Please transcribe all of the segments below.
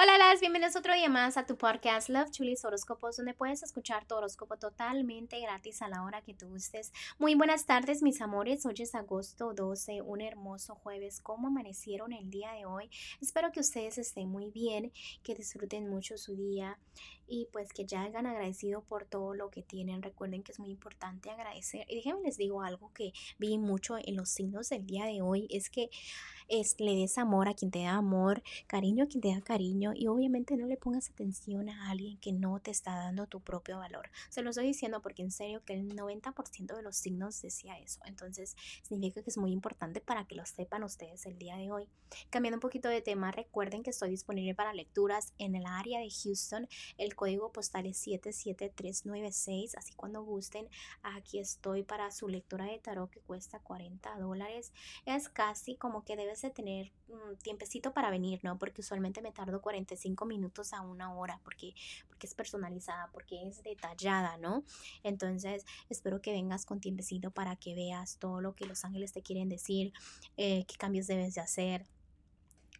Hola, las bienvenidos otro día más a tu podcast Love Chulis Horóscopos, donde puedes escuchar tu horóscopo totalmente gratis a la hora que tú gustes. Muy buenas tardes, mis amores. Hoy es agosto 12, un hermoso jueves. ¿Cómo amanecieron el día de hoy? Espero que ustedes estén muy bien, que disfruten mucho su día y pues que ya hayan agradecido por todo lo que tienen. Recuerden que es muy importante agradecer. Y déjenme les digo algo que vi mucho en los signos del día de hoy, es que es, le des amor a quien te da amor, cariño a quien te da cariño y obviamente no le pongas atención a alguien que no te está dando tu propio valor. Se lo estoy diciendo porque en serio que el 90% de los signos decía eso. Entonces significa que es muy importante para que lo sepan ustedes el día de hoy. Cambiando un poquito de tema, recuerden que estoy disponible para lecturas en el área de Houston. El código postal es 77396, así cuando gusten, aquí estoy para su lectura de tarot que cuesta 40 dólares. Es casi como que debes de tener un tiempecito para venir, ¿no? Porque usualmente me tardo 45 minutos a una hora porque, porque es personalizada, porque es detallada, ¿no? Entonces, espero que vengas con tiempecito para que veas todo lo que los ángeles te quieren decir, eh, qué cambios debes de hacer.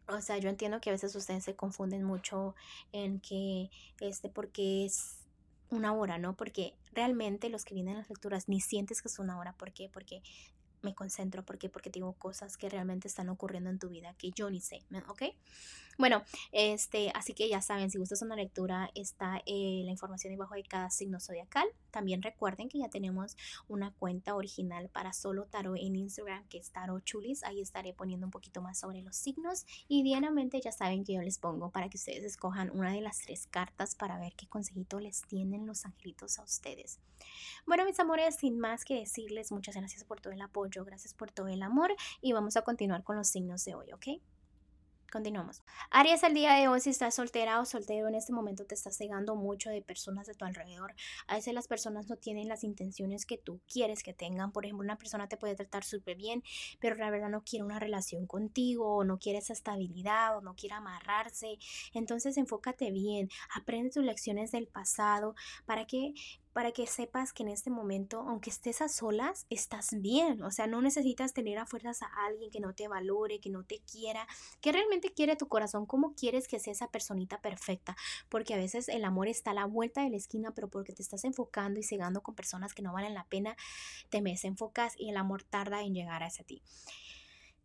O sea, yo entiendo que a veces ustedes se confunden mucho en que, este, porque es una hora, ¿no? Porque realmente los que vienen a las lecturas ni sientes que es una hora. ¿Por qué? Porque me concentro. ¿Por qué? Porque tengo cosas que realmente están ocurriendo en tu vida que yo ni sé, ¿ok? Bueno, este, así que ya saben, si gustas una lectura, está eh, la información debajo de cada signo zodiacal. También recuerden que ya tenemos una cuenta original para solo tarot en Instagram, que es Tarot Chulis. Ahí estaré poniendo un poquito más sobre los signos. Y diariamente ya saben que yo les pongo para que ustedes escojan una de las tres cartas para ver qué consejito les tienen los angelitos a ustedes. Bueno, mis amores, sin más que decirles, muchas gracias por todo el apoyo, gracias por todo el amor y vamos a continuar con los signos de hoy, ¿ok? Continuamos. Aries, el día de hoy, si estás soltera o soltero en este momento, te estás cegando mucho de personas de tu alrededor. A veces las personas no tienen las intenciones que tú quieres que tengan. Por ejemplo, una persona te puede tratar súper bien, pero la verdad no quiere una relación contigo, o no quiere esa estabilidad, o no quiere amarrarse. Entonces, enfócate bien, aprende tus lecciones del pasado para que para que sepas que en este momento, aunque estés a solas, estás bien. O sea, no necesitas tener a fuerzas a alguien que no te valore, que no te quiera, que realmente quiere tu corazón. ¿Cómo quieres que sea esa personita perfecta? Porque a veces el amor está a la vuelta de la esquina, pero porque te estás enfocando y cegando con personas que no valen la pena, te desenfocas y el amor tarda en llegar hacia ti.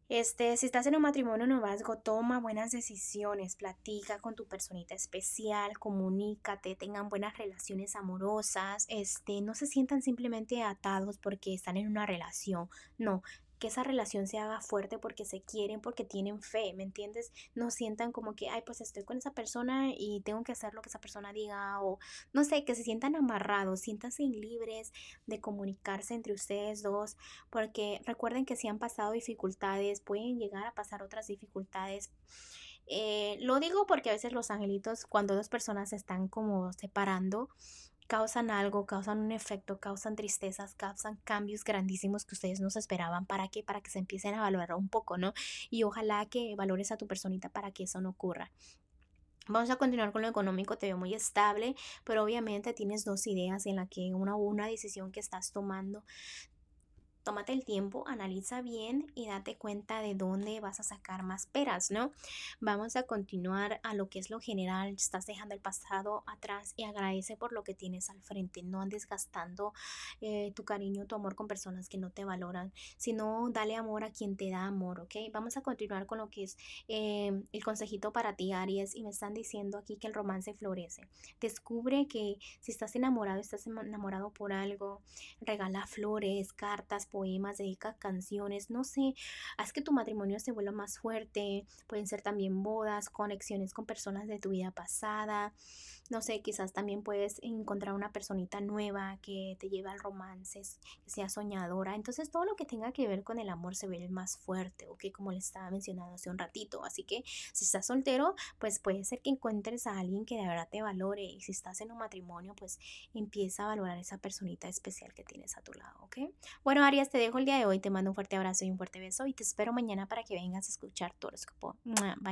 Este, si estás en un matrimonio noviazgo, toma buenas decisiones, platica con tu personita especial, comunícate, tengan buenas relaciones amorosas, este, no se sientan simplemente atados porque están en una relación, no, que esa relación se haga fuerte porque se quieren, porque tienen fe, ¿me entiendes? No sientan como que, ay, pues estoy con esa persona y tengo que hacer lo que esa persona diga o no sé, que se sientan amarrados, siéntanse libres de comunicarse entre ustedes dos, porque recuerden que si han pasado dificultades, pueden llegar a pasar otras dificultades. Eh, lo digo porque a veces los angelitos, cuando dos personas se están como separando, causan algo, causan un efecto, causan tristezas, causan cambios grandísimos que ustedes no se esperaban. ¿Para qué? Para que se empiecen a valorar un poco, ¿no? Y ojalá que valores a tu personita para que eso no ocurra. Vamos a continuar con lo económico, te veo muy estable, pero obviamente tienes dos ideas en la que una una decisión que estás tomando tómate el tiempo, analiza bien y date cuenta de dónde vas a sacar más peras, ¿no? Vamos a continuar a lo que es lo general, estás dejando el pasado atrás y agradece por lo que tienes al frente, no andes gastando eh, tu cariño, tu amor con personas que no te valoran, sino dale amor a quien te da amor, ¿ok? Vamos a continuar con lo que es eh, el consejito para ti, Aries, y me están diciendo aquí que el romance florece. Descubre que si estás enamorado, estás enamorado por algo, regala flores, cartas, poemas, dedica canciones, no sé, haz que tu matrimonio se vuelva más fuerte, pueden ser también bodas, conexiones con personas de tu vida pasada, no sé, quizás también puedes encontrar una personita nueva que te lleve al romance, que sea soñadora, entonces todo lo que tenga que ver con el amor se ve más fuerte, ok, como les estaba mencionando hace un ratito, así que si estás soltero, pues puede ser que encuentres a alguien que de verdad te valore y si estás en un matrimonio, pues empieza a valorar esa personita especial que tienes a tu lado, ok. Bueno, Arias, te dejo el día de hoy, te mando un fuerte abrazo y un fuerte beso y te espero mañana para que vengas a escuchar tu horóscopo. Bye.